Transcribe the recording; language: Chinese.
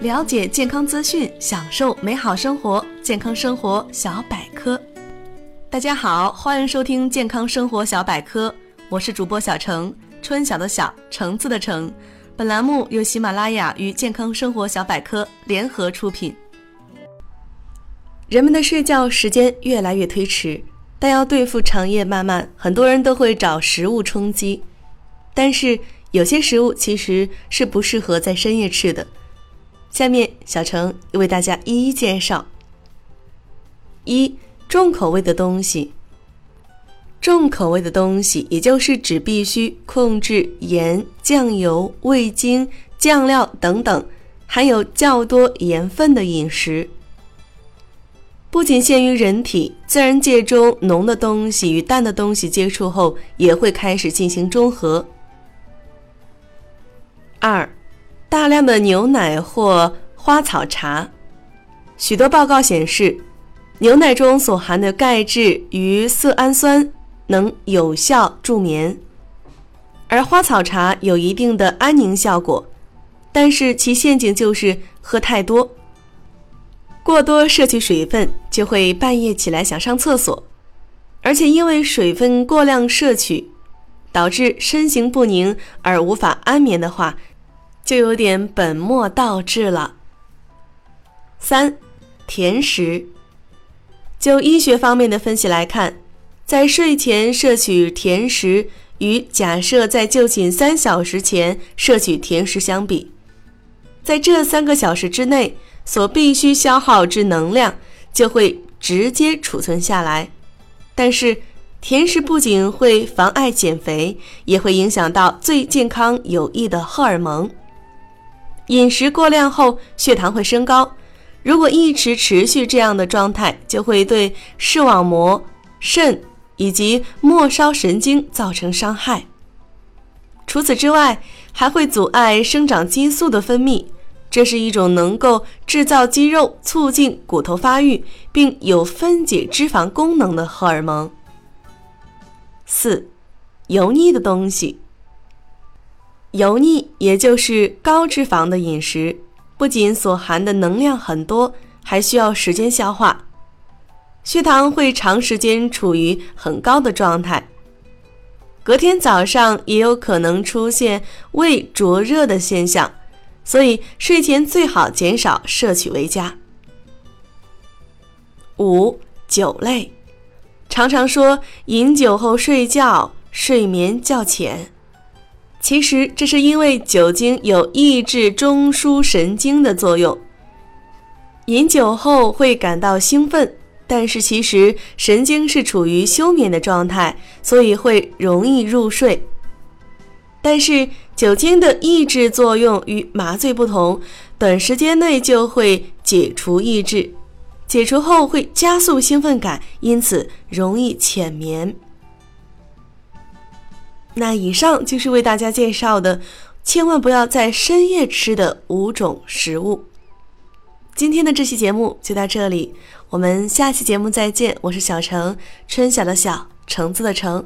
了解健康资讯，享受美好生活。健康生活小百科，大家好，欢迎收听健康生活小百科，我是主播小程，春晓的晓，橙子的橙。本栏目由喜马拉雅与健康生活小百科联合出品。人们的睡觉时间越来越推迟，但要对付长夜漫漫，很多人都会找食物充饥。但是有些食物其实是不适合在深夜吃的。下面小程为大家一一介绍。一重口味的东西，重口味的东西，也就是指必须控制盐、酱油、味精、酱料等等含有较多盐分的饮食。不仅限于人体，自然界中浓的东西与淡的东西接触后，也会开始进行中和。二。大量的牛奶或花草茶，许多报告显示，牛奶中所含的钙质与色氨酸能有效助眠，而花草茶有一定的安宁效果，但是其陷阱就是喝太多，过多摄取水分就会半夜起来想上厕所，而且因为水分过量摄取，导致身形不宁而无法安眠的话。就有点本末倒置了。三，甜食。就医学方面的分析来看，在睡前摄取甜食与假设在就寝三小时前摄取甜食相比，在这三个小时之内所必须消耗之能量就会直接储存下来。但是，甜食不仅会妨碍减肥，也会影响到最健康有益的荷尔蒙。饮食过量后，血糖会升高。如果一直持续这样的状态，就会对视网膜、肾以及末梢神经造成伤害。除此之外，还会阻碍生长激素的分泌，这是一种能够制造肌肉、促进骨头发育，并有分解脂肪功能的荷尔蒙。四，油腻的东西。油腻，也就是高脂肪的饮食，不仅所含的能量很多，还需要时间消化，血糖会长时间处于很高的状态，隔天早上也有可能出现胃灼热的现象，所以睡前最好减少摄取为佳。五、酒类，常常说饮酒后睡觉，睡眠较浅。其实这是因为酒精有抑制中枢神经的作用，饮酒后会感到兴奋，但是其实神经是处于休眠的状态，所以会容易入睡。但是酒精的抑制作用与麻醉不同，短时间内就会解除抑制，解除后会加速兴奋感，因此容易浅眠。那以上就是为大家介绍的，千万不要在深夜吃的五种食物。今天的这期节目就到这里，我们下期节目再见。我是小程，春晓的晓，橙子的橙。